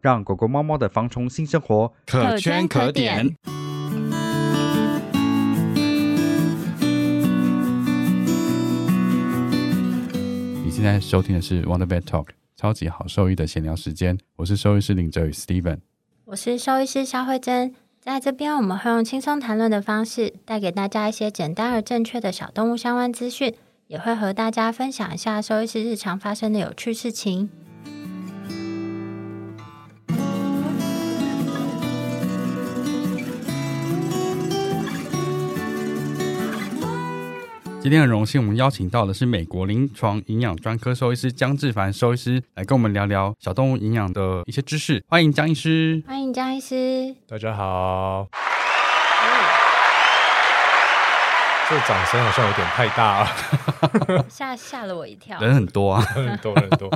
让狗狗、猫猫的防虫新生活可圈可点。你现在收听的是 Wonder Vet Talk 超级好兽医的闲聊时间，我是兽医师林哲宇 Steven，我是兽医师肖慧珍，在这边我们会用轻松谈论的方式，带给大家一些简单而正确的小动物相关资讯，也会和大家分享一下兽医师日常发生的有趣事情。今天很荣幸，我们邀请到的是美国临床营养专科兽医师江志凡兽医师，来跟我们聊聊小动物营养的一些知识。欢迎江医师，欢迎江医师，大家好。这掌声好像有点太大了，吓吓了我一跳。人很多啊，很多很多。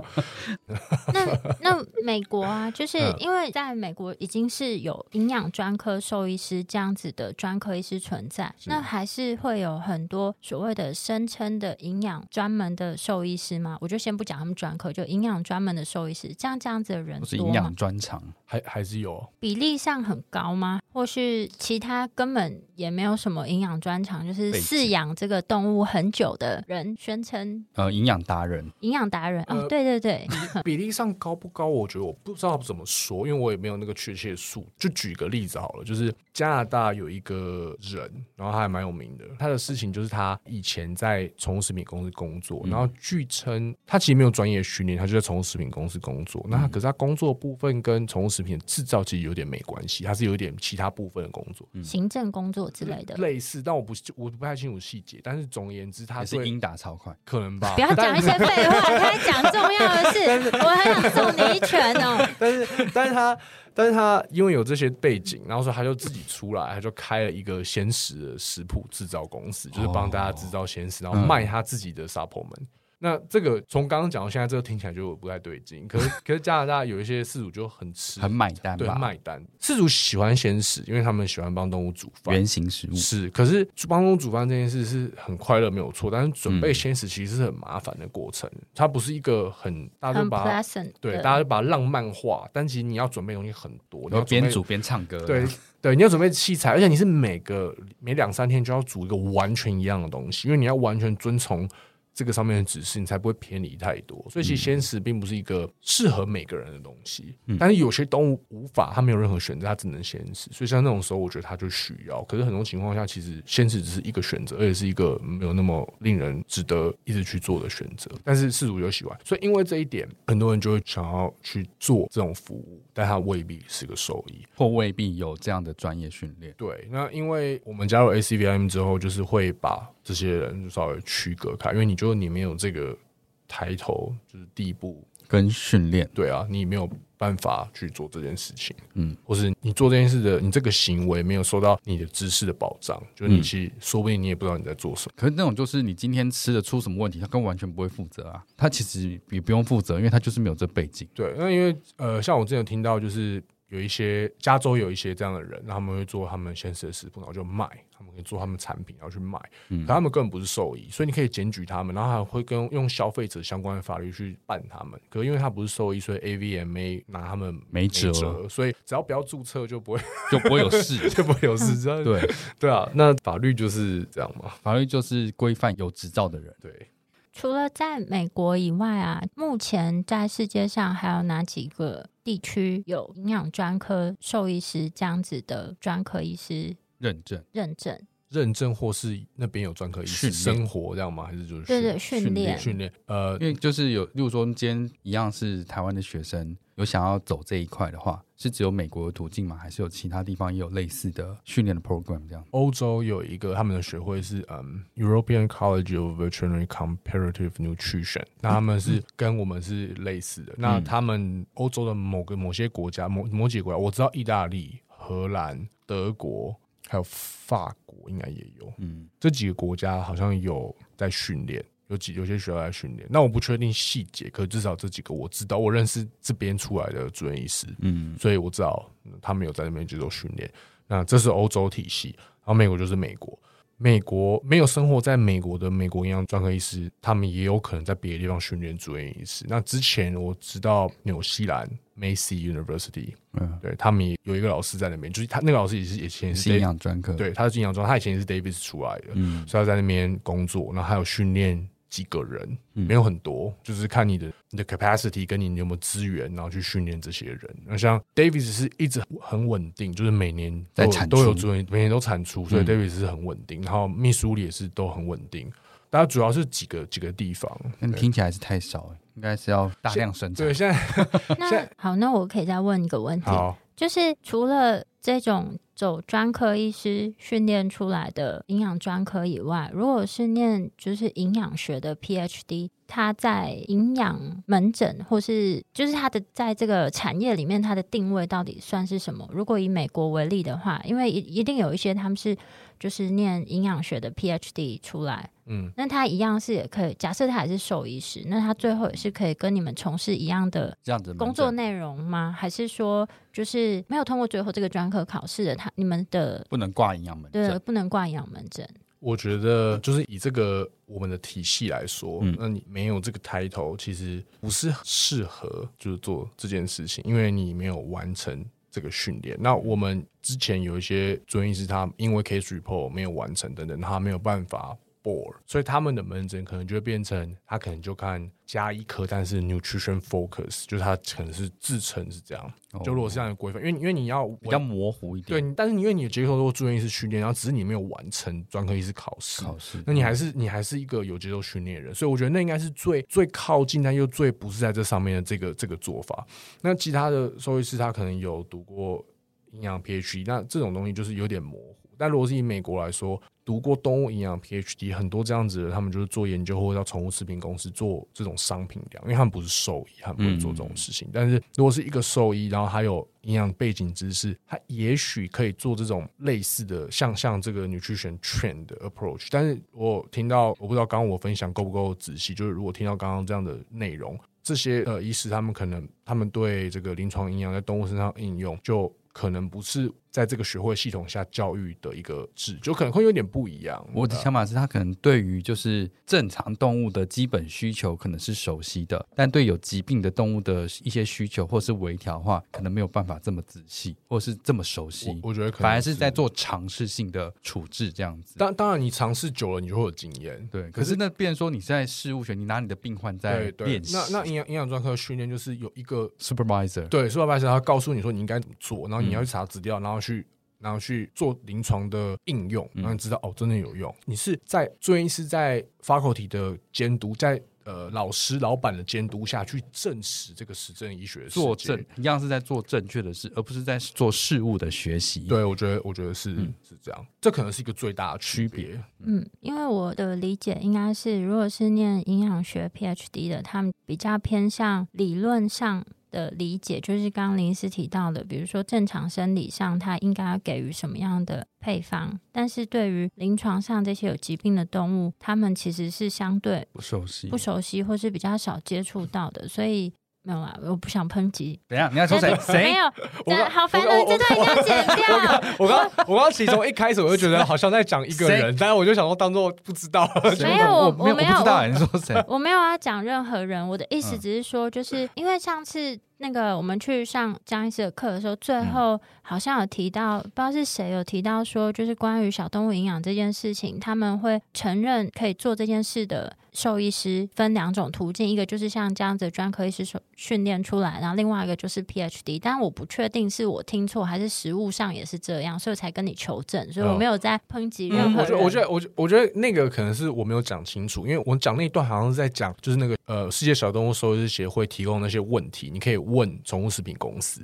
那那美国啊，就是因为在美国已经是有营养专科兽医师这样子的专科医师存在，那还是会有很多所谓的声称的营养专门的兽医师吗？我就先不讲他们专科，就营养专门的兽医师，这样这样子的人是营养专长，还还是有比例上很高吗？或是其他根本也没有什么营养专长，就是。饲养这个动物很久的人宣称，呃，营养达人，营养达人哦，对对对，比 例上高不高？我觉得我不知道怎么说，因为我也没有那个确切数。就举个例子好了，就是加拿大有一个人，然后他还蛮有名的。他的事情就是他以前在宠物食品公司工作，然后据称他其实没有专业训练，他就在宠物食品公司工作。那可是他工作部分跟宠物食品制造其实有点没关系，他是有点其他部分的工作，行政工作之类的，类似。但我不我不太。太清楚细节，但是总而言之，他是英打超快，可能吧。不要讲一些废话，他讲重要的事，我很想送你一拳哦。但是，但是他，但是他因为有这些背景，然后说他就自己出来，他就开了一个鲜食的食谱制造公司，就是帮大家制造鲜食，然后卖他自己的 supplement。那这个从刚刚讲到现在，这个听起来就不太对劲。可是，可是加拿大有一些饲主就很吃，很买单，对，买单。饲主喜欢鲜食，因为他们喜欢帮动物煮饭，原型食物是。可是帮动物煮饭这件事是很快乐，没有错。但是准备鲜食其实是很麻烦的过程，它不是一个很大家就把对大家就把它浪漫化。但其实你要准备东西很多，你要边煮边唱歌，对对，你要准备器材，而且你是每个每两三天就要煮一个完全一样的东西，因为你要完全遵从。这个上面的指示，你才不会偏离太多。所以，其实鲜食并不是一个适合每个人的东西。但是，有些动物无法，它没有任何选择，它只能鲜食。所以，像那种时候，我觉得它就需要。可是，很多情况下，其实鲜食只是一个选择，而且是一个没有那么令人值得一直去做的选择。但是，饲主就喜欢，所以因为这一点，很多人就会想要去做这种服务，但它未必是个兽医，或未必有这样的专业训练。对，那因为我们加入 ACVM 之后，就是会把。这些人就稍微区隔开，因为你觉得你没有这个抬头，就是第一步跟训练，对啊，你没有办法去做这件事情，嗯，或是你做这件事的，你这个行为没有受到你的知识的保障，就是你其实说不定你也不知道你在做什么。可是那种就是你今天吃的出什么问题，他根本完全不会负责啊，他其实也不用负责，因为他就是没有这背景。对，那因为呃，像我之前有听到就是。有一些加州有一些这样的人，他们会做他们现实的食谱，然后就卖，他们可以做他们产品，然后去卖。嗯，可他们根本不是兽医，所以你可以检举他们，然后还会跟用消费者相关的法律去办他们。可因为他不是兽医，所以 AVMA 拿他们没辙，所以只要不要注册就不会就不会有事，就不会有事。对对啊，那法律就是这样嘛，法律就是规范有执照的人。对。除了在美国以外啊，目前在世界上还有哪几个地区有营养专科兽医师这样子的专科医师认证，认证，认证或是那边有专科医师训练生活这样吗？还是就是对对，训训练，训练？呃因，为就是有，例如说今天一样是台湾的学生，有想要走这一块的话，是只有美国的途径吗？还是有其他地方也有类似的训练的 program 这样？欧洲有一个他们的学会是嗯 European College of Veterinary Comparative Nutrition，那他们是跟我们是类似的。那他们欧洲的某个某些国家，某某几个国家，我知道意大利、荷兰、德国还有法国应该也有，嗯，这几个国家好像有在训练。有几有些学校在训练，那我不确定细节，可至少这几个我知道，我认识这边出来的主任医师，嗯，所以我知道嗯他们有在那边接受训练。那这是欧洲体系，然后美国就是美国。美国没有生活在美国的美国营养专科医师，他们也有可能在别的地方训练主任医师。那之前我知道纽西兰 Massey University，嗯，对他们也有一个老师在那边，就是他那个老师也是以前是是营养专科，，对，他是营养专，他以前也是 Davis 出来的，嗯，所以他在那边工作，然后还有训练几个人，嗯没有很多，就是看你的你的 capacity 跟你有没有资源，然后去训练这些人。那像 Davis 是一直很稳定，就是每年在产都有主任，每年都产出，所以嗯 Davis 是很稳定。然后密苏里也是都很稳定。大家主要是几个几个地方，对但听起来是太少了，应该是要大量生产对，。现在那好，那我可以再问一个问题，好，就是除了这种走专科医师训练出来的营养专科以外，如果是念就是营养学的 PhD，他在营养门诊或是就是他的在这个产业里面，它的定位到底算是什么？如果以美国为例的话，因为一一定有一些他们是就是念营养学的 PhD 出来，嗯，那他一样是也可以，假设他还是兽医师，那他最后也是可以跟你们从事一样的这样子的工作内容吗？还是说就是没有通过最后这个专科考试的，他你们的不能挂营养门诊对诊，不能挂营养门诊？我觉得就是以这个我们的体系来说，嗯那你没有这个抬头，其实不是适合就是做这件事情，因为你没有完成这个训练。那我们之前有一些专业医师，他因为 case report 没有完成等等，他没有办法 board，所以他们的门诊可能就会变成他可能就看加医科，但是 nutrition focus，就是他可能是自称是这样。哦就如果是这样的规范，因为因为你要比较模糊一，点。对但是因为你的接受过住院医师训练，然后只是你没有完成专科医师考试，考试，那你还是你还是一个有接受训练的人，所以我觉得那应该是最最靠近，但又最不是在这上面的这个这个做法。那其他的兽医师他可能有读过营养 PhD，那这种东西就是有点模糊。但如果是以美国来说，读过动物营养 PhD 很多这样子的，他们就是做研究或者到宠物食品公司做这种商品粮，因为他们不是兽医，他们不会做这种事情。但是如果是一个兽医，然后还有营养背景知识，他也许可以做这种类似的，像像这个 nutrition trend 的 approach。但是我听到，我不知道刚刚我分享够不够仔细，就是如果听到刚刚这样的内容，这些呃医师他们可能他们对这个临床营养在动物身上应用，就可能不是在这个学会系统下教育的一个制，就可能会有点不一样。我的想法是他可能对于就是正常动物的基本需求可能是熟悉的，但对有疾病的动物的一些需求或是微调的话，可能没有办法这么仔细，或是这么熟悉。我我觉得可能反而是在做尝试性的处置这样子。当当然，你尝试久了，你就会有经验。对，可是那变成说你是在事务学，你拿你的病患在练，习。那那营养营养专科训练就是有一个 supervisor 对，supervisor 他告诉你说你应该怎么做，然后你嗯要去查资料，然后去然后去做临床的应用，嗯然后你知道哦，真的有用。你是在住院医师在 faculty 的监督，在呃老师老板的监督下去证实这个实证医学的世界做正一样是在做正确的事，而不是在做事物的学习。，对，我觉得我觉得是、嗯是这样，这可能是一个最大的区别。嗯，因为我的理解应该是，如果是念营养学 PhD 的，他们比较偏向理论上的理解，就是刚刚林医师提到的，比如说正常生理上它应该要给予什么样的配方，但是对于临床上这些有疾病的动物，它们其实是相对不熟悉。不熟悉或是比较少接触到的，所以没有啦，我不想抨击。等一下，你要说谁？谁没？有，我刚好烦我刚人，这段一定要剪掉。我刚我刚其实从一开始我就觉得好像在讲一个人，但是我就想说当做不知道。没有我我没有，我不知道你说谁？我没有要讲任何人，我的意思嗯只是说，就是因为上次那个我们去上江医师的课的时候，最后好像有提到，不知道是谁有提到说，就是关于小动物营养这件事情，他们会承认可以做这件事的兽医师分两种途径，一个就是像这样子专科医师训练出来，然后另外一个就是 PhD。但我不确定是我听错还是实物上也是这样，所以才跟你求证，所以我没有在抨击任何人。我觉得，我觉得，我我觉得那个可能是我没有讲清楚，因为我讲那一段好像是在讲，就是那个呃，世界小动物兽医师协会提供那些问题，你可以。问宠物食品公司，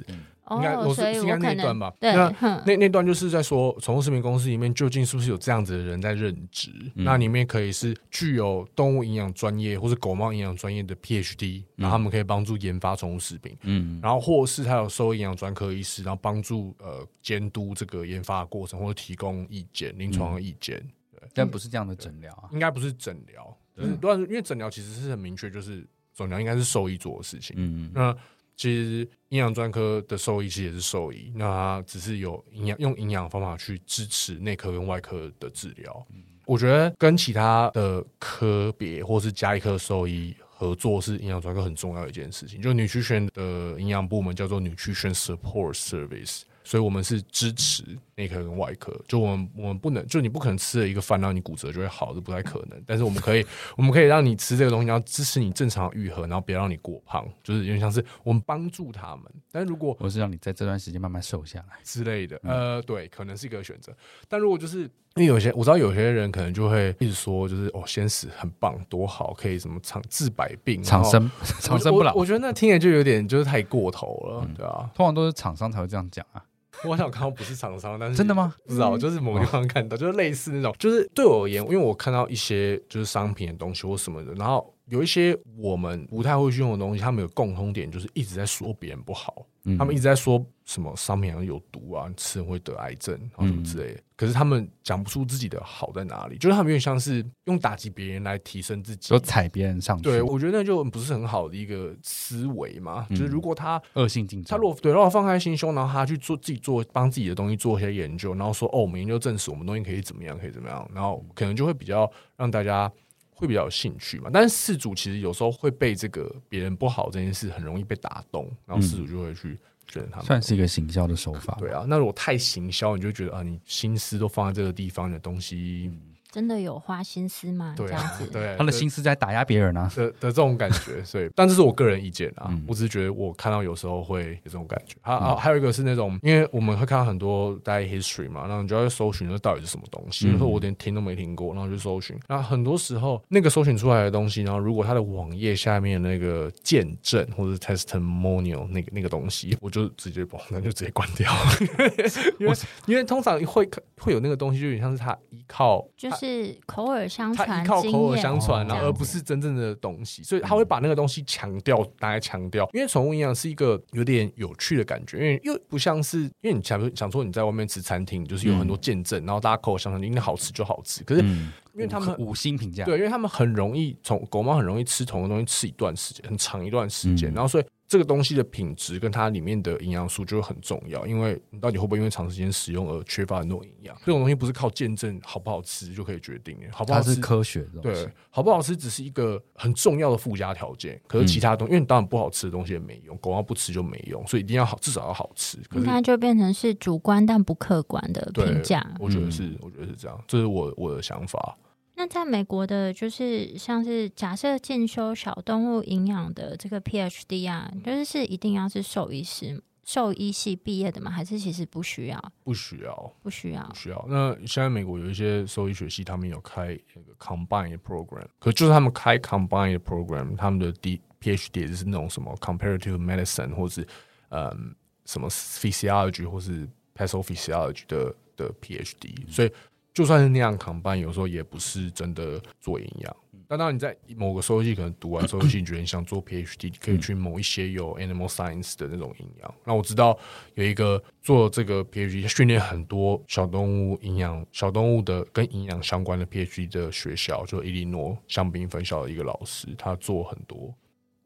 应该我是应该那段吧？那那那段就是在说宠物食品公司里面究竟是不是有这样子的人在任职？那里面可以是具有动物营养专业或是狗猫营养专业的 PhD，然后他们可以帮助研发宠物食品。嗯，然后或是他有兽医营养专科医师，然后帮助呃监督这个研发的过程或者提供意见、临床的意见。对，但不是这样的诊疗啊，应该不是诊疗。嗯，对，因为诊疗其实是很明确，就是诊疗应该是兽医做的事情。嗯，那。其实营养专科的兽医其实也是兽医，那他只是有营养用营养方法去支持内科跟外科的治疗。我觉得跟其他的科别或是加一科兽医合作是营养专科很重要的一件事情。就女区选的营养部门叫做女区选 Support Service。所以，我们是支持内科跟外科。就我们，我们不能，就你不可能吃了一个饭，让你骨折就会好，这不太可能。但是，我们可以，我们可以让你吃这个东西，然后支持你正常愈合，然后别让你过胖，就是有点像是我们帮助他们。但是如果我是让你在这段时间慢慢瘦下来之类的，呃，对，可能是一个选择。但如果就是因为有些我知道有些人可能就会一直说，就是哦，先死很棒，多好，可以什么长治百病，长生 长生不老。我觉得那听着就有点就是太过头了，对啊，通常都是厂商才会这样讲啊。我想看到不是厂商，但是真的吗？不知道，就是某个地方看到，就是类似那种，就是对我而言，因为我看到一些就是商品的东西或什么的，然后。有一些我们不太会去用的东西，他们有共通点，就是一直在说别人不好。他们一直在说什么商品有毒啊，吃会得癌症啊什么之类的。可是他们讲不出自己的好在哪里，就是他们有点像是用打击别人来提升自己，就踩别人上去。对，我觉得那就不是很好的一个思维嘛。就是如果他恶性竞争，他如果对，然后放开心胸，然后他去做自己做帮自己的东西做一些研究，然后说哦，我们研究证实我们东西可以怎么样，可以怎么样，然后可能就会比较让大家。会比较有兴趣嘛？但是事主其实有时候会被这个别人不好这件事很容易被打动，然后事主就会去觉得他们，算是一个行销的手法。对啊，那如果太行销，你就觉得啊，你心思都放在这个地方你的东西。真的有花心思吗？这样子，对，他的心思在打压别人啊的的这种感觉，所以，但这是我个人意见啊，我只是觉得我看到有时候会有这种感觉。啊啊，还有一个是那种，因为我们会看到很多大家 history 嘛，然后你就要搜寻那到底是什么东西，有时候我连听都没听过，然后就搜寻。那很多时候那个搜寻出来的东西，然后如果它的网页下面那个见证或者 testimonial 那个那个东西，我就直接把那就直接关掉，因为因为通常会会有那个东西，就有点像是他依靠就。是口耳相传，他依靠口耳相传，然后而不是真正的东西，所以他会把那个东西强调，大家强调，因为宠物营养是一个有点有趣的感觉，因为又不像是，因为你想想说你在外面吃餐厅，就是有很多见证，然后大家口耳相传，应该好吃就好吃，可是因为他们五星评价，对，因为他们很容易从狗猫很容易吃同一个东西吃一段时间，很长一段时间，然后所以。这个东西的品质跟它里面的营养素就会很重要，因为你到底会不会因为长时间使用而缺乏很多营养？这种东西不是靠见证好不好吃就可以决定的，好不好吃是科学的。对，好不好吃只是一个很重要的附加条件。可是其他东西，因为你当然不好吃的东西也没用，狗猫不吃就没用，所以一定要好，至少要好吃。可是它就变成是主观但不客观的评价。我觉得是，我觉得是这样，这是我我的想法。那在美国的，就是像是假设进修小动物营养的这个 PhD 啊，就是是一定要是兽医师、兽医系毕业的吗？还是其实不需要？不需要，不需要，不需要。那现在美国有一些兽医学系，他们有开那个 combined program，可就是他们开 combined program，他们的 D PhD 就是那种什么 comparative medicine 或是嗯什么 physiology 或是 pathophysiology 的的 PhD，所以。就算是那样扛班，有时候也不是真的做营养。但当然你在某个收系可能读完收系，觉得你想做 PhD，可以去某一些有 animal science 的那种营养。那我知道有一个做这个 PhD 训练很多小动物营养、小动物的跟营养相关的 PhD 的学校，就伊利诺香槟分校的一个老师，他做很多。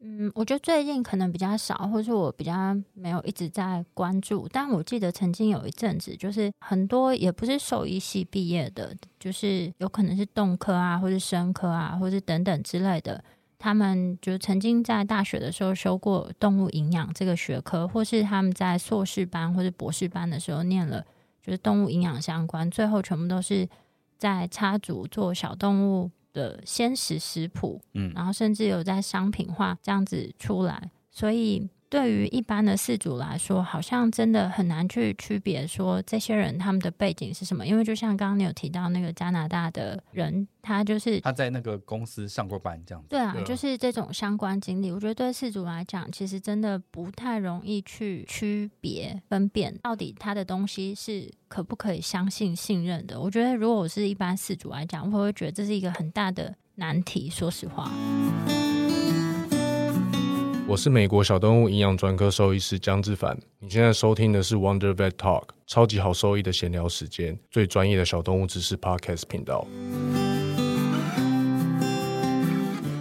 嗯，我觉得最近可能比较少，或是我比较没有一直在关注。但我记得曾经有一阵子，就是很多也不是兽医系毕业的，就是有可能是动科啊，或者生科啊，或者等等之类的。他们就曾经在大学的时候修过动物营养这个学科，或是他们在硕士班或者博士班的时候念了就是动物营养相关，最后全部都是在插组做小动物的鲜食食谱，嗯然后甚至有在商品化这样子出来，所以。对于一般的事主来说，好像真的很难去区别说这些人他们的背景是什么，因为就像刚刚你有提到那个加拿大的人，他就是他在那个公司上过班，这样子。对啊对，啊就是这种相关经历，我觉得对饲主来讲，其实真的不太容易去区别分辨到底他的东西是可不可以相信信任的。我觉得如果我是一般事主来讲，我会觉得这是一个很大的难题。说实话，我是美国小动物营养专科兽医师江志凡。你现在收听的是 Wonder Vet Talk，超级好兽医的闲聊时间，最专业的小动物知识 Podcast 频道。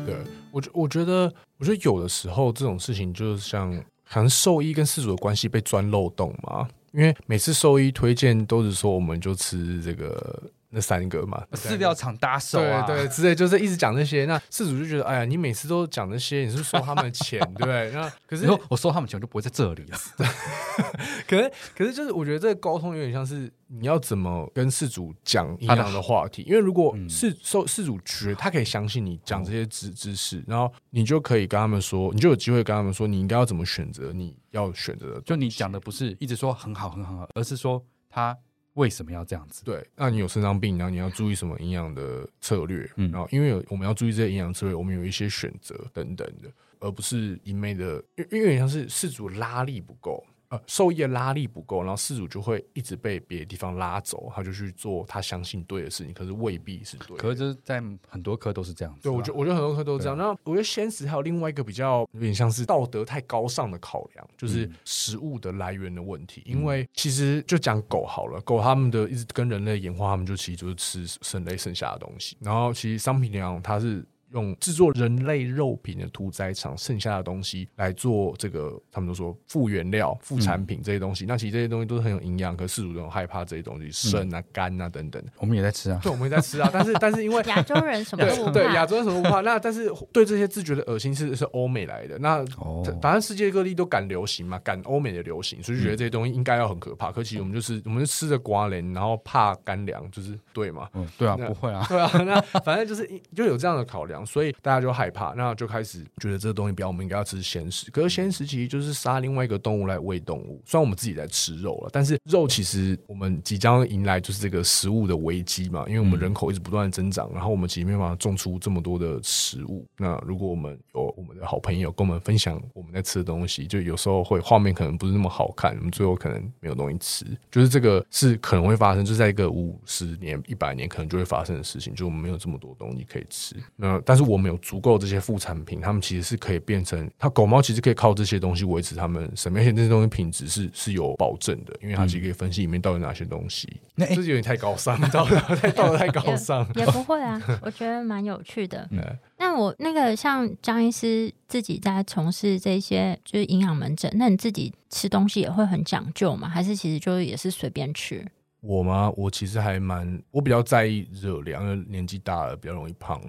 对我觉，我觉得，我觉得有的时候这种事情就是像，可能兽医跟饲主的关系被钻漏洞嘛。因为每次兽医推荐都是说，我们就吃这个那三个嘛，饲料厂搭手啊，对对，之类就是一直讲这些，那事主就觉得，哎呀，你每次都讲这些，你是收他们的钱，对 不对？那 可是我收他们钱，我就不会在这里了。可是可是就是我觉得这个沟通有点像是你要怎么跟事主讲一样的话题，因为如果是事受事主觉得他可以相信你讲这些知知识，然后你就可以跟他们说，你就有机会跟他们说，你应该要怎么选择你要选择的，就你讲的不是一直说很好很好，而是说他为什么要这样子？对，那你有肾脏病，然后你要注意什么营养的策略？嗯然后因为有我们要注意这些营养策略，我们有一些选择等等的，而不是一昧的，因因为有点像是事主拉力不够。呃，兽医的拉力不够，然后事主就会一直被别的地方拉走，他就去做他相信对的事情，可是未必是对的。可是就是在很多科都是这样。对，我觉得我觉得很多科都是这样。那我觉得现实还有另外一个比较有点像是道德太高尚的考量，就是嗯食物的来源的问题。因为其实就讲狗好了，狗他们的一直跟人类演化，他们就其实就是吃人类剩下的东西。然后其实商品粮它是。用制作人类肉品的屠宰场剩下的东西来做这个，他们都说副原料、副产品这些东西。那其实这些东西都是很有营养，可是饲主都很害怕这些东西，肾啊、肝啊等等。我们也在吃啊。对，我们也在吃啊，但是但是因为 亚洲人什么都不 对对，亚洲人什么不怕？那但是对这些自觉的恶心是是欧美来的，那哦，反正世界各地都赶流行嘛，赶欧美的流行，所以就觉得这些东西应该要很可怕。可其实我们就是我们是吃着瓜莲，然后怕干粮，就是对嘛。嗯，对啊，那不会啊。对啊，那反正就是就有这样的考量，所以大家就害怕，那就开始觉得这个东西不要，我们应该要吃鲜食。可是鲜食其实就是杀另外一个动物来喂动物，虽然我们自己在吃肉了，但是肉其实我们即将迎来就是这个食物的危机嘛，因为我们嗯人口一直不断的增长，然后我们其实没有办法种出这么多的食物。那如果我们有我们的好朋友跟我们分享我们在吃的东西，就有时候会画面可能不是那么好看，我们最后可能没有东西吃，就是这个是可能会发生，就在一个五十年、一百年可能就会发生的事情，就我们没有这么多东西可以吃。那但是我们有足够这些副产品，它们其实是可以变成，它狗猫其实可以靠这些东西维持它们生命，而且这些东西品质是是有保证的，因为它其实可以分析里面到底哪些东西。那这有点太高尚，道德 太道德太高尚。也不会啊，我觉得蛮有趣的。嗯 那我那个像张医师自己在从事这些就是营养门诊，那你自己吃东西也会很讲究吗？还是其实就是也是随便吃？我吗？我其实还蛮，我比较在意热量，因为年纪大了比较容易胖。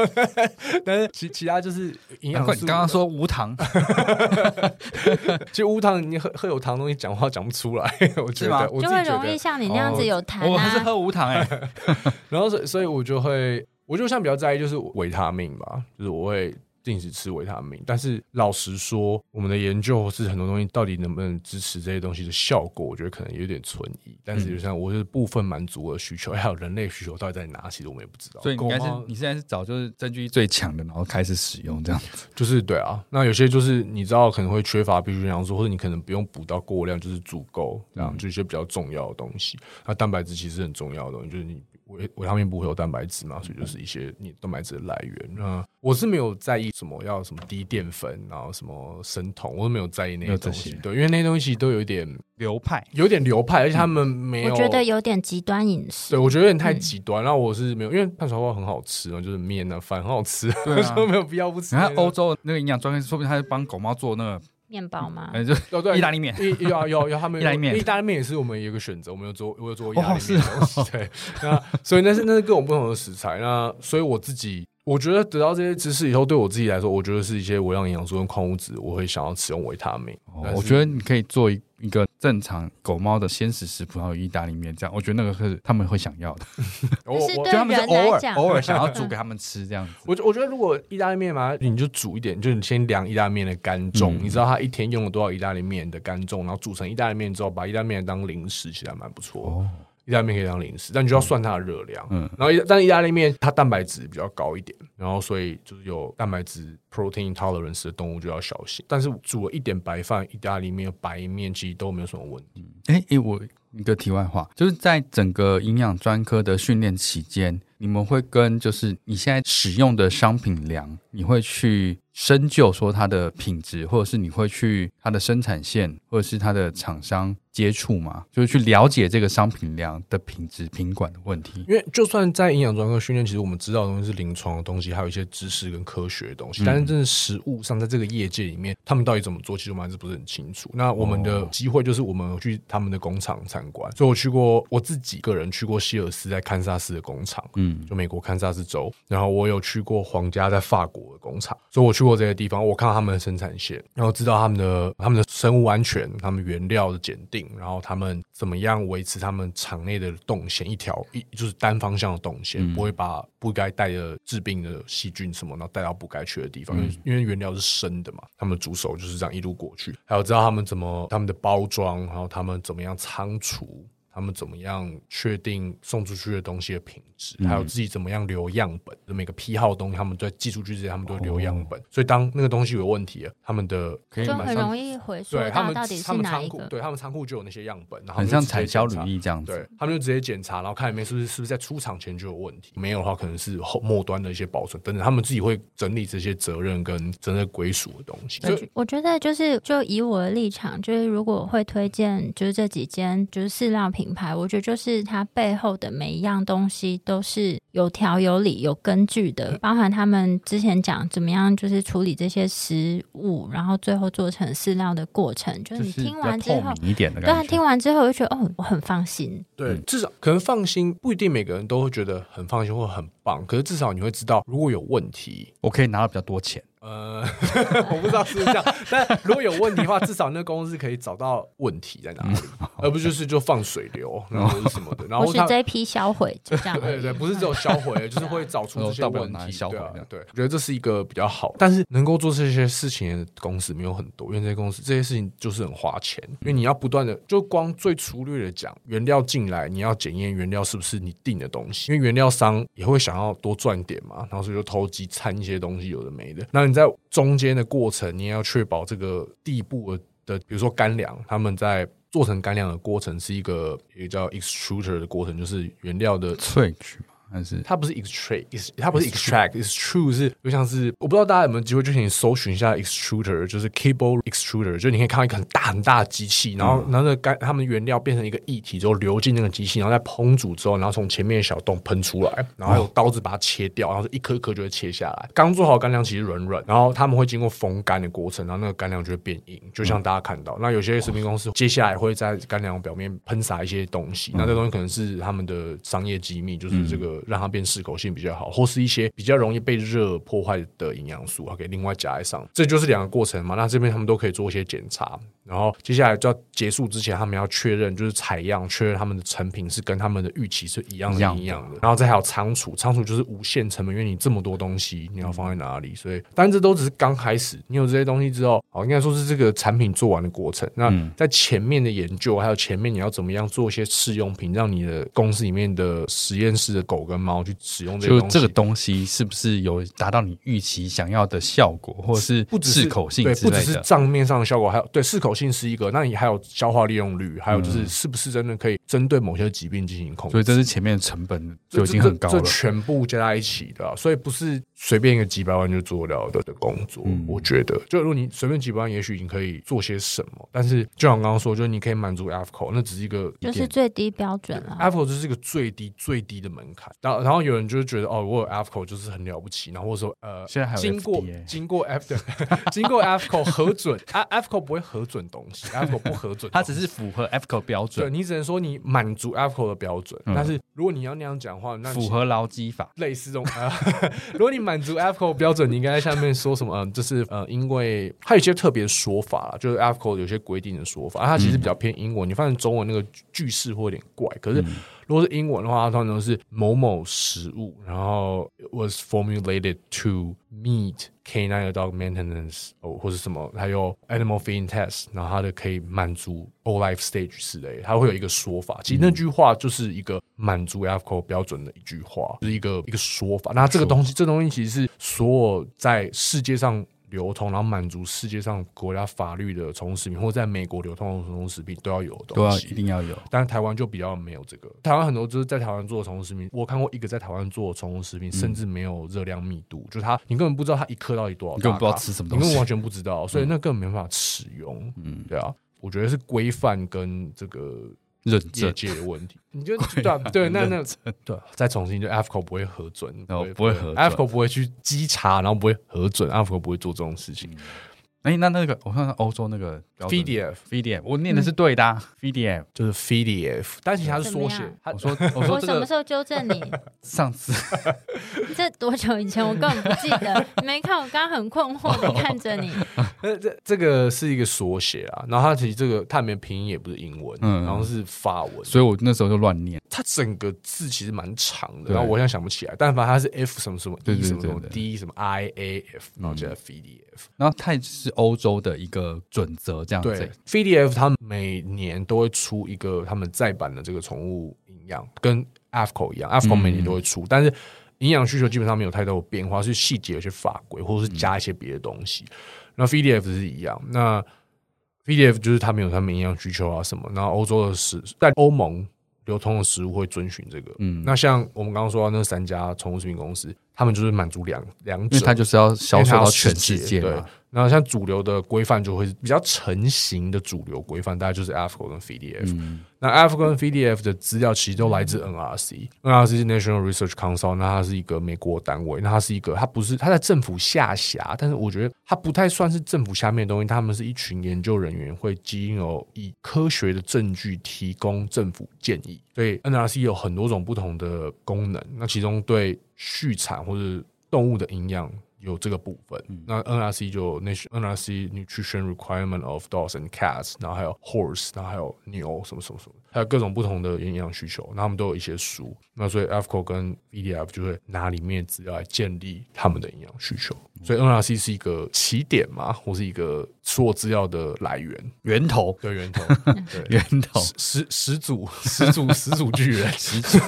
但是其其他就是营养素。你刚刚说无糖，其实无糖，你喝喝有糖的东西，讲话讲不出来。我觉得，我就会容易。像你那样子有痰我还是啊。喝无糖哎。然后所以所以我就会，我就像比较在意就是维他命吧，就是我会定时吃维他命。但是老实说，我们的研究是很多东西到底能不能支持这些东西的效果，我觉得可能有点存疑。但是就像我是部分满足的需求，还有人类需求到底在哪，其实我们也不知道。所以你应该是你现在是找就是证据最强的，然后开始使用这样子。就是对啊，那有些就是你知道可能会缺乏必需营养素，或者你可能不用补到过量，就是足够这样，嗯就一些比较重要的东西。那蛋白质其实很重要的东西，就是你维维他命不会有蛋白质嘛，所以就是一些你蛋白质的来源。那我是没有在意什么要什么低淀粉，然后什么生酮，我都没有在意那些东西。对，因为那些东西都有一点流派有点流派，而且他们没有。我觉得有点极端饮食对，，我觉得有点太嗯极端。然后我是没有，因为碳水化合物很好吃啊，就是面啊、饭很好吃，所以没有必要不吃你那个。看欧洲那个营养专家，说不定他是帮狗猫做那个，面包吗？嗯，就哦，对，意大利面。意有有有他们意大利面意大利面也是我们有一个选择，我们有做我有做意大利面的东西，对，那所以那是那是各种不同的食材，那所以我自己。我觉得得到这些知识以后，对我自己来说，我觉得是一些微量营养素跟矿物质，我会想要使用维他命。我觉得你可以做一一个正常狗猫的鲜食食谱，还有意大利面这样，我觉得那个是他们会想要的，我对就他们偶尔偶尔想要 煮给他们吃这样子。我我觉得如果意大利面嘛，你就煮一点，就是你先量意大利面的干重，嗯你知道它一天用了多少意大利面的干重，然后煮成意大利面之后，把意大利面当零食，其实还蛮不错。哦，意大利面可以当零食，但你就要算它的热量。嗯然后但意大利面它蛋白质比较高一点，然后所以就是有蛋白质 protein tolerance 的动物就要小心。但是煮了一点白饭、意大利面、白面，其实都没有什么问题。哎、诶我一个题外话，就是在整个营养专科的训练期间，你们会跟就是你现在使用的商品量，你会去深究说它的品质，或者是你会去它的生产线，或者是它的厂商接触嘛？就是去了解这个商品量的品质、品管的问题。因为就算在营养专科训练，其实我们知道的东西是临床的东西，还有一些知识跟科学的东西。但是真的实物上，在这个业界里面，他们到底怎么做，其实我们还是不是很清楚。那我们的机会就是我们去他们的工厂参观，所以我去过我自己个人去过希尔斯在堪萨斯的工厂，嗯，就美国堪萨斯州，然后我有去过皇家在法国的工厂，所以我去过这些地方，我看到他们的生产线，然后知道他们的他们的生物安全、他们原料的检定，然后他们怎么样维持他们场内的动线一条一就是单方向的动线，不会把不该带的致病的细菌什么，然后带到不该去的地方，因为因为原料是生的嘛，他们主手就是这样一路过去，还有知道他们怎么他们的包装，然后他们怎么样仓储。他们怎么样确定送出去的东西的品质，还有自己怎么样留样本，就每个批号的东西，他们都在寄出去之前，他们都会留样本。所以当那个东西有问题了，他们的可以很容易回溯对他们到到底他们仓库，是哪一个。对他们仓库就有那些样本，然后像们就直接产销履历这样子。对他们就直接检查，然后看里面是不是是不是在出厂前就有问题，没有的话可能是后末端的一些保存等等，他们自己会整理这些责任跟责任归属的东西。所以我觉得就是，就以我的立场，就是如果会推荐，就是这几间就是饲料品牌，我觉得就是它背后的每一样东西都是有条有理、有根据的，包含他们之前讲怎么样，就是处理这些食物，然后最后做成饲料的过程，就是你听完之后对啊，感觉。听完之后我就觉得哦，我很放心。对，嗯至少可能放心，不一定每个人都会觉得很放心或很棒，可是至少你会知道，如果有问题，我可以拿到比较多钱。呃，我不知道是不是这样，但如果有问题的话，至少那个公司可以找到问题在哪里，而不就是就放水流，然后什么的，然后他。是这一批销毁，就这样而已。对对，不是只有销毁，就是会找出这些 问题。对，我觉得这是一个比较好，但是能够做这些事情的公司没有很多，因为这些公司这些事情就是很花钱，因为你要不断的，就光最粗略的讲，原料进来你要检验原料是不是你定的东西，因为原料商也会想要多赚点嘛，然后所以就投机掺一些东西，有的没的。那你在中间的过程，你也要确保这个地步的，比如说干粮，他们在做成干粮的过程是一个也叫 extruder 的过程，就是原料的萃取，还是它不是 extract，它不是 extract，extrude 是就像是我不知道大家有没有机会，就请你搜寻一下 extruder，就是 cable extruder，就是你可以看到一个很大很大的机器，然后然后那个干它们原料变成一个液体之后流进那个机器，然后再烹煮之后，然后从前面的小洞喷出来，然后用刀子把它切掉，然后一颗一颗就会切下来。刚做好的干粮其实软软，然后他们会经过风干的过程，然后那个干粮就会变硬，就像大家看到。那有些食品公司接下来会在干粮表面喷洒一些东西，那这东西可能是他们的商业机密，就是这个让它变适口性比较好，或是一些比较容易被热破坏的营养素，可以另外加在上。这就是两个过程嘛。那这边他们都可以做一些检查，然后接下来就要结束之前，他们要确认就是采样，确认他们的成品是跟他们的预期是一样的一样的营养的，然后再还有仓储，仓储就是无限成本，因为你这么多东西你要放在哪里，所以当然这都只是刚开始，你有这些东西之后，好应该说是这个产品做完的过程。那在前面的研究，还有前面你要怎么样做一些试用品，让你的公司里面的实验室的狗跟猫去使用这个东西，就这个东西是不是有达到你预期想要的效果，或者是不只是适口性对，不只？是账面上的效果，还有对适口性是一个，那你还有消化利用率，还有就是是不是真的可以针对某些疾病进行控制？所以这是前面的成本就已经很高了这这。全部加在一起的啊、所以不是随便一个几百万就做了的的工作。嗯我觉得，就如果你随便几百万，也许你可以做些什么，但是就像我刚刚说，就是你可以满足 AFCO，那只是一个就是最低标准了。AFCO 就是一个最低最低的门槛。然后然后有人就觉得哦，我有 AFCO 就是很了不起，然后或者说呃，现在还有经过经过 F 的 经过 AFCO 核准，A AFCO 不会核准东西，AFCO 不核准，它只是符合 FCO 标对准，你只能说你满足 AFCO 的标准，嗯但是如果你要那样讲话，那符合劳基法。类似这种呃，如果你满足 AFCO 标准，你应该在下面说什么？嗯，就是呃，因为它有一些特别说法啦，就是 AFCO 有些规定的说法，它其实比较偏英文，你发现中文那个句式会有点怪。可是如果是英文的话，它通常都是某某食物，然后 it was formulated to meet canine adult maintenance 哦，或者什么，还有 animal feeding test，然后它的可以满足 all life stage 之类的，它会有一个说法。其实那句话就是一个满足 AFCO 标准的一句话，就是一个一个说法。那这个东西，这东西其实是所有在世界上流通，然后满足世界上国家法律的宠物食品，或者在美国流通的宠物食品都要有的都要东西，一定要有，但是台湾就比较没有这个。台湾很多就是在台湾做的宠物食品，我看过一个在台湾做的宠物食品，甚至没有热量密度，就是它你根本不知道它一克到底多少，你根本不知道吃什么东西你根本完全不知道，所以那根本没办法使用。嗯，对啊，我觉得是规范跟这个认业证，界的问题。你就对啊对，那那对啊，再重新就 AFCO 不会核准，哦不会核准，AFCO 不会去稽查，然后不会核准，AFCO 不会做这种事情。哎，那那个我看看欧洲那个标准 FDF FDF，我念的是对的啊，FDF。就是 FDF，但其实它是缩写我说我说什么时候纠正你？上次 这多久以前？我根本不记得。你没看，我刚刚很困惑的看着你。呃，这这个是一个缩写啊，然后它其实这个它里面拼音也不是英文，嗯然后是法文，所以我那时候就乱念。它整个字其实蛮长的，然后我现在想不起来，但反正它是 F 什么什么对 E 对什么什么对对 D 什么 I A F，然后加 FDF。然后它也是欧洲的一个准则，这样对子。，FDF 他们每年都会出一个他们再版的这个宠物营养，跟 AFCO 一样，AFCO 嗯每年都会出，但是营养需求基本上没有太多的变化，是细节有些法规或者是加一些别的东西。那 FDF 是一样，那 FDF 就是他们有他们营养需求啊什么，然后欧洲的食在欧盟流通的食物会遵循这个。嗯，那像我们刚刚说到那三家宠物食品公司，他们就是满足两两者，因为它就是要销售到全世界对嘛。，然后像主流的规范就会比较成型的主流规范，大概就是 AFCO 跟 FDF。嗯那 AFCO 跟 FDF 的资料其实都来自 NRC，NRC 是 National Research Council，那它是一个美国单位，那它是一个，它不是它在政府下辖，但是我觉得它不太算是政府下面的东西，他们是一群研究人员会经由以科学的证据提供政府建议，所以 NRC 有很多种不同的功能，那其中对畜产或者动物的营养有这个部分。那 NRC 就 NRC Nutrition Requirement of Dogs and Cats，然后还有 Horse，然后还有牛什么什么什么，还有各种不同的营养需求，那他们都有一些书。那所以 AFCO 跟 VDF 就会拿里面的资料来建立他们的营养需求。所以 NRC 是一个起点嘛，或是一个所有资料的来源。源头，对源头。对，源头，始始始祖 始祖始祖巨人，始祖。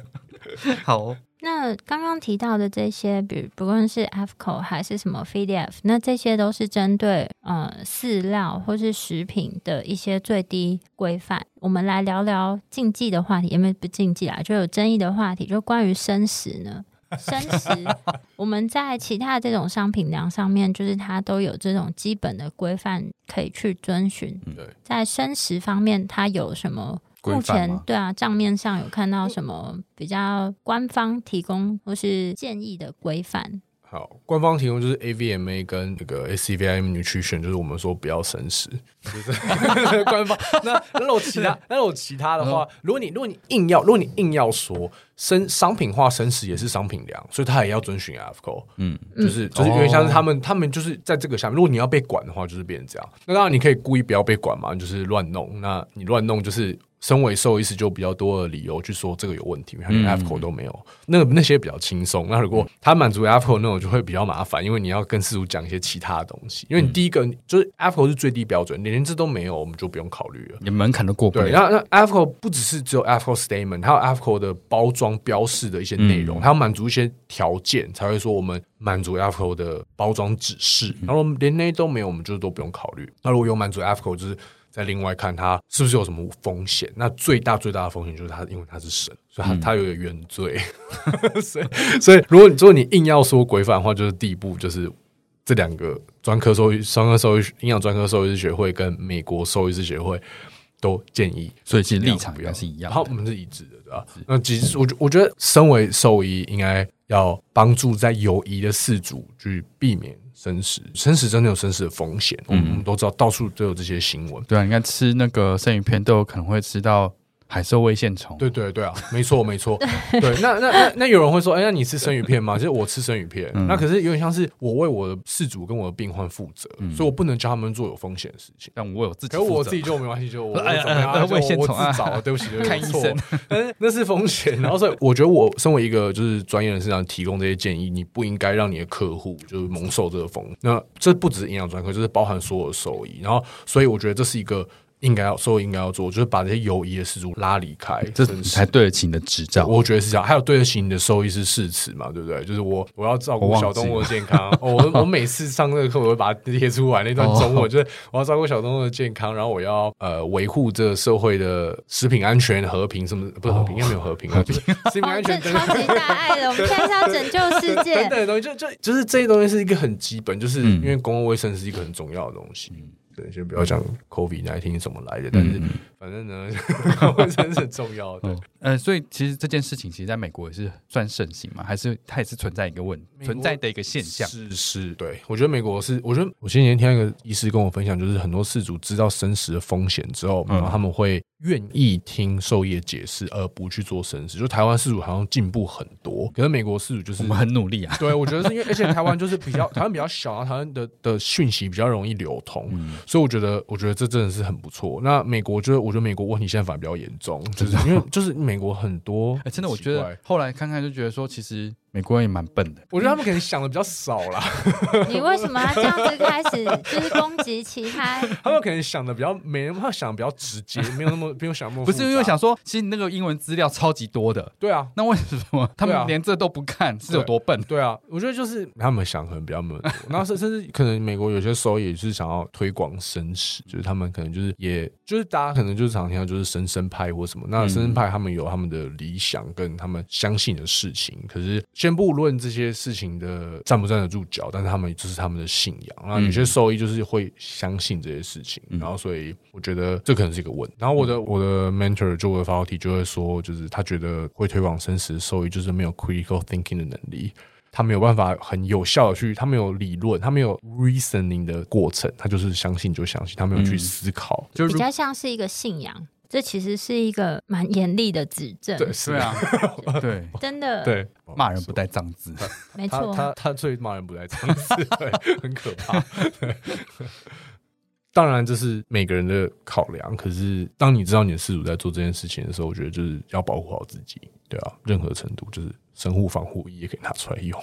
好，那刚刚提到的这些，比如不论是 AFCO 还是什么 FDF，那这些都是针对呃饲料或是食品的一些最低规范。我们来聊聊禁忌的话题，也没有不禁忌啊，就有争议的话题，就关于生食呢。生食，我们在其他这种商品粮上面，就是它都有这种基本的规范可以去遵循。对，在生食方面，它有什么规目前对啊，账面上有看到什么比较官方提供或是建议的规范？好，官方提供就是 AVMA 跟那个 ACVIM Nutrition，就是我们说不要生食，就是 官方。那那有其他，那有其他的话，如果你如果你硬要，如果你硬要说生商品化生食也是商品粮，所以它也要遵循 AFCO。嗯，就是就是因为像是他们他们就是在这个下面，如果你要被管的话，就是变成这样。那当然你可以故意不要被管嘛，就是乱弄。那你乱弄就是。身为兽医师就比较多的理由去说这个有问题，因为连 AFCO 都没有，那个那些比较轻松。那如果他满足 AFCO 那种就会比较麻烦，因为你要跟饲主讲一些其他的东西。因为你第一个就是 AFCO 是最低标准，连这都没有，我们就不用考虑了。你门槛都过不对，了。那那 AFCO 不只是只有 AFCO statement，还有 AFCO 的包装标示的一些内容，它要满足一些条件才会说我们满足 AFCO 的包装指示。然后连那都没有，我们就都不用考虑。那如果有满足 AFCO，就是再另外看他是不是有什么风险。那最大最大的风险就是他，因为他是神，所以它、它有个原罪。所以所以如果你如果你硬要说规范的话，就是第一步就是。这两个专科兽医、专科兽医营养专科兽医师学会跟美国兽医师学会，都建议，所以其实立场不要应该是一样然后我。们是一致的，对吧？那其实我觉我觉得，身为兽医，应该要帮助在有疑的事主去避免生食，生食真的有生食的风险，我们都知道，到处都有这些新闻。对啊，你看吃那个生鱼片都有可能会吃到海兽胃线虫。对对对啊，没错没错。对，那那那那有人会说，哎，那你吃生鱼片吗？就是我吃生鱼片，嗯那可是有点像是我为我的事主跟我的病患负责，所以我不能教他们做有风险的事情。但我有自己可是，我自己就没关系，就我哎呀 怎么样啊，哎胃腺虫啊自找，对不起，就，看医生。但是那是风险，然后所以我觉得我身为一个就是专业人士，想提供这些建议，你不应该让你的客户就是蒙受这个风。那这不只是营养专科，就是包含所有的兽医。然后，所以我觉得这是一个应该要兽医应该要做，就是把这些犹疑的事主拉离开，这才对得起你的执照。我觉得是这样，还有对得起你的兽医师誓词嘛，对不对？就是我我要照顾小动物的健康，哦、我我每次上那个课我会把它贴出来那段中哦文，就是我要照顾小动物的健康，然后我要呃维护这个社会的食品安全、和平什么不是和平，应该没有和平啊，就是食品哦安，全等等。超级大爱的，我们现在是要拯救世界。等。的东西，就就就是这些东西是一个很基本，就是嗯。因为公共卫生是一个很重要的东西。对，先不要讲 COVID 来听怎么来的，但是嗯反正呢，卫生是很重要的。哦，呃，所以其实这件事情，其实在美国也是算盛行嘛，还是它也是存在一个问存在的一个现象。是是，对我觉得美国是，我觉得我前几天听到一个医师跟我分享，就是很多事主知道生食的风险之后，嗯然后他们会愿意听兽医的解释，而不去做生食。就台湾饲主好像进步很多，可是美国饲主就是我们很努力啊，对，我觉得是因为，而且台湾就是比较 台湾比较小，然后台湾的的讯息比较容易流通，嗯所以我觉得，我觉得这真的是很不错。那美国就是，我觉得美国问题现在反而比较严重，就是因为 就是美国很多哎，真的，我觉得后来看看就觉得说，其实美国人也蛮笨的。我觉得他们可能想的比较少啦，你为什么要这样子开始就是攻击其他？他们可能想的比较没，他们想的比较直接，没有那么没有想那么不是因为想说，其实你那个英文资料超级多的，对啊。那为什么他们连这都不看？是有多笨？对啊，我觉得就是他们想可能比较没有多，然后甚甚至可能美国有些时候也是想要推广绅士，就是他们可能就是也就是大家可能就是常听到就是神生派或什么，那嗯神生派他们有他们的理想跟他们相信的事情，可是先不论这些事情的站不站得住脚，但是他们这是他们的信仰，然后有些兽医就是会相信这些事情，嗯然后所以我觉得这可能是一个问。然后我的我的 mentor 就会发题就会说，就是他觉得会推广生食兽医就是没有 critical thinking 的能力。他没有办法很有效的去，他没有理论，他没有 reasoning 的过程，他就是相信就相信，他没有去嗯思考。就如比较像是一个信仰，这其实是一个蛮严厉的指正。对，是，啊，对，真的，，对，骂人不带脏字。他没错。他他最骂人不带脏字，对，很可怕。当然，这是每个人的考量。可是，当你知道你的事主在做这件事情的时候，我觉得就是要保护好自己，对啊，任何程度就是生物防护衣也可以拿出来用。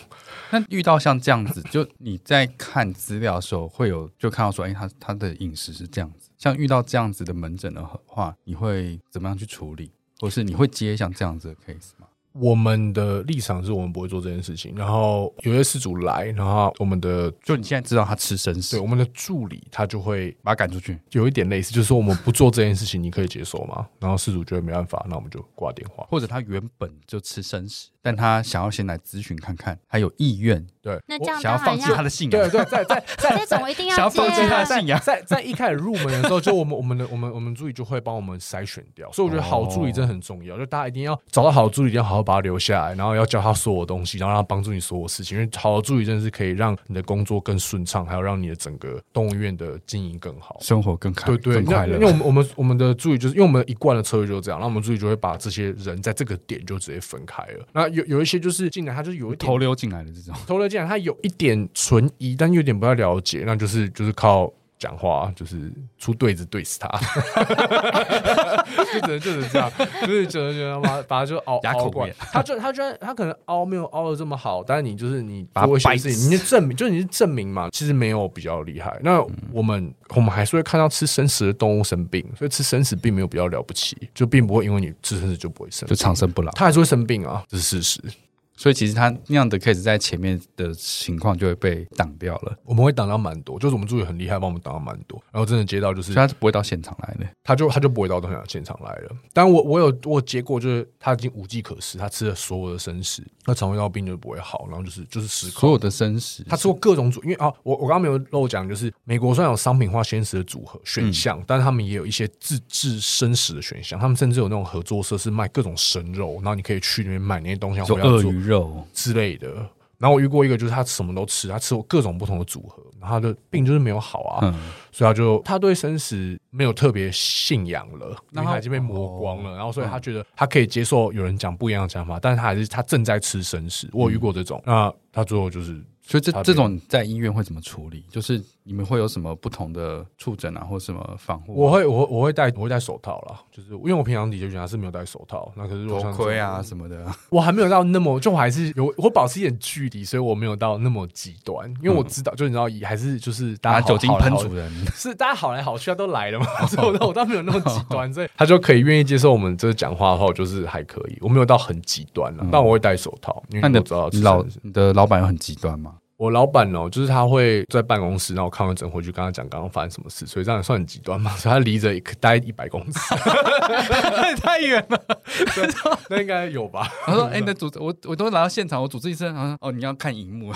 那遇到像这样子，就你在看资料的时候，会有就看到说，哎、他他的饮食是这样子。像遇到这样子的门诊的话，你会怎么样去处理，或是你会接像这样子的 case？我们的立场是我们不会做这件事情。然后有些事主来，然后我们的就你现在知道他吃生食对，我们的助理他就会把他赶出去。有一点类似，就是说我们不做这件事情，你可以接受吗？然后事主觉得没办法，那我们就挂电话。或者他原本就吃生食，但他想要先来咨询看看，他有意愿对，那这样想要放弃他的信仰，对对，在在 在这种一定要想要放弃他的啊。信仰。在在一开始入门的时候，就我们我们的我们我们助理就会帮我们筛选掉，所以我觉得好助理真的很重要，就大家一定要找到好助理，一定要好好把他留下来，然后要教他所有东西，然后让他帮助你所有事情，因为好的助理真的是可以让你的工作更顺畅，还有让你的整个动物园的经营更好。生活更开对对，更快乐因为。我们我们我们的助理就是因为我们一贯的策略就是这样，那我们助理就会把这些人在这个点就直接分开了。那有有一些就是进来他就是有一点偷溜进来的这种，投流进来，他有一点存疑，但有点不太了解，那就是就是靠讲话，就是出对子对死他，就只能就是这样，就是只能觉得把把他就凹凹过来哑口他就他居然他可能凹没有凹的这么好，但是你就是你把一些事情，你就证明就是你是证明嘛，其实没有比较厉害。那我们我们还是会看到吃生食的动物生病，所以吃生食并没有比较了不起，就并不会因为你吃生食就不会生就病，长生不老。他还是会生病啊，这是事实。所以其实他那样的 case 在前面的情况就会被挡掉了，我们会挡到蛮多，就是我们助理很厉害，帮我们挡到蛮多。然后真的接到就是所以他是不会到现场来的。他就他就不会到现场现场来了。但我我有我有结果，就是他已经无计可施，他吃了所有的生食，那肠胃道病就不会好，然后就是就是失控。所有的生食，他吃过各种组，因为啊，我我刚刚没有漏讲，就是美国虽然有商品化鲜食的组合选项，但是他们也有一些自制生食的选项，他们甚至有那种合作社是卖各种生肉，然后你可以去里面买那些东西，来做鱼肉，之类的。然后我遇过一个，就是他什么都吃，他吃过各种不同的组合，然后他的病就是没有好啊，嗯，所以他就他对生死没有特别信仰了，因然后为他已经被磨光了，哦然后所以他觉得他可以接受有人讲不一样的想法，但是他还是他正在吃生食。我有遇过这种，那他最后就是所以这这种在医院会怎么处理？就是你们会有什么不同的触诊啊，或什么防护啊？我会我我会戴我会戴手套啦，就是因为我平常的确觉得是没有戴手套，那可是如果头盔啊什么的，我还没有到那么，就我还是有我保持一点距离，所以我没有到那么极端，因为我知道，就你知道，也还是就是大家拿酒精喷主人。是大家好来好去，啊，都来了嘛，所以我我倒没有那么极端，所以他就可以愿意接受我们这个讲话的话，我就是还可以，我没有到很极端了，嗯但我会戴手套，因为那你的我知道老你的老板有很极端吗？我老板哦，就是他会在办公室，然后看完整回去跟他讲刚刚发生什么事，所以这样算很极端嘛，所以他离着大概一百公尺，太远了，那应该有吧？他说：“哎、你的主我我都来到现场，我主治医生，好像哦，你要看荧幕，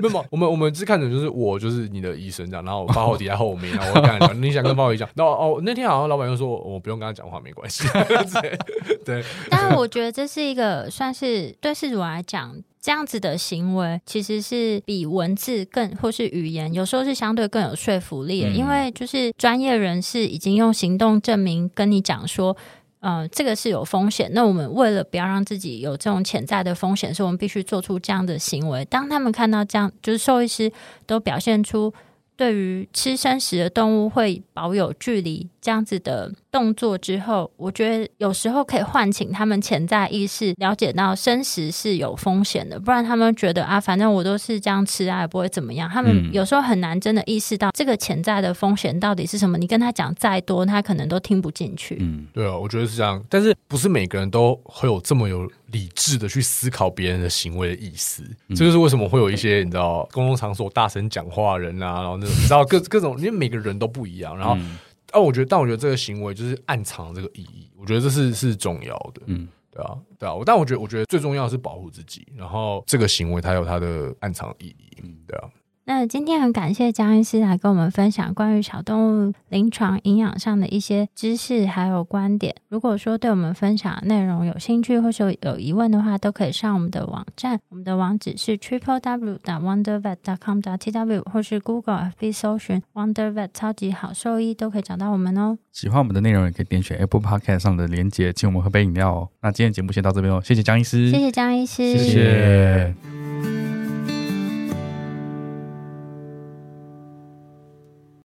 没有，我们我们是看的就是我就是你的医生这样，然后我发号底在后面，然后我跟他讲，你想跟发号底讲，然后哦那天好像老板又说我不用跟他讲话没关系，对对，但是我觉得这是一个算是对事主来讲，这样子的行为其实是比文字更或是语言，有时候是相对更有说服力的，嗯因为就是专业人士已经用行动证明跟你讲说。呃，这个是有风险。那我们为了不要让自己有这种潜在的风险，所以我们必须做出这样的行为。当他们看到这样，就是兽医师都表现出对于吃生食的动物会保有距离这样子的动作之后，我觉得有时候可以唤醒他们潜在意识，了解到生食是有风险的，不然他们觉得啊，反正我都是这样吃啊，也不会怎么样。他们嗯有时候很难真的意识到这个潜在的风险到底是什么。你跟他讲再多，他可能都听不进去。嗯，对啊，我觉得是这样，但是不是每个人都会有这么有理智的去思考别人的行为的意思。这就是为什么会有一些你知道公共场所大声讲话的人啊，然后你知道各各种，因为每个人都不一样。然后，嗯但我觉得，但我觉得这个行为就是暗藏这个意义，我觉得这是是重要的。嗯，对啊，对啊，但我觉得，我觉得最重要的是保护自己，然后这个行为它有它的暗藏意义。嗯对啊，那今天很感谢江医师来跟我们分享关于小动物临床营养上的一些知识还有观点。如果说对我们分享的内容有兴趣或是有疑问的话，都可以上我们的网站，我们的网址是 triple w 打 wondervet com 打 t w 或是 Google FB 搜寻 wondervet 超级好兽医都可以找到我们哦。喜欢我们的内容，也可以点选 Apple Podcast 上的连接，请我们喝杯饮料哦。那今天节目先到这边哦，谢谢江医师，谢谢江医师，谢谢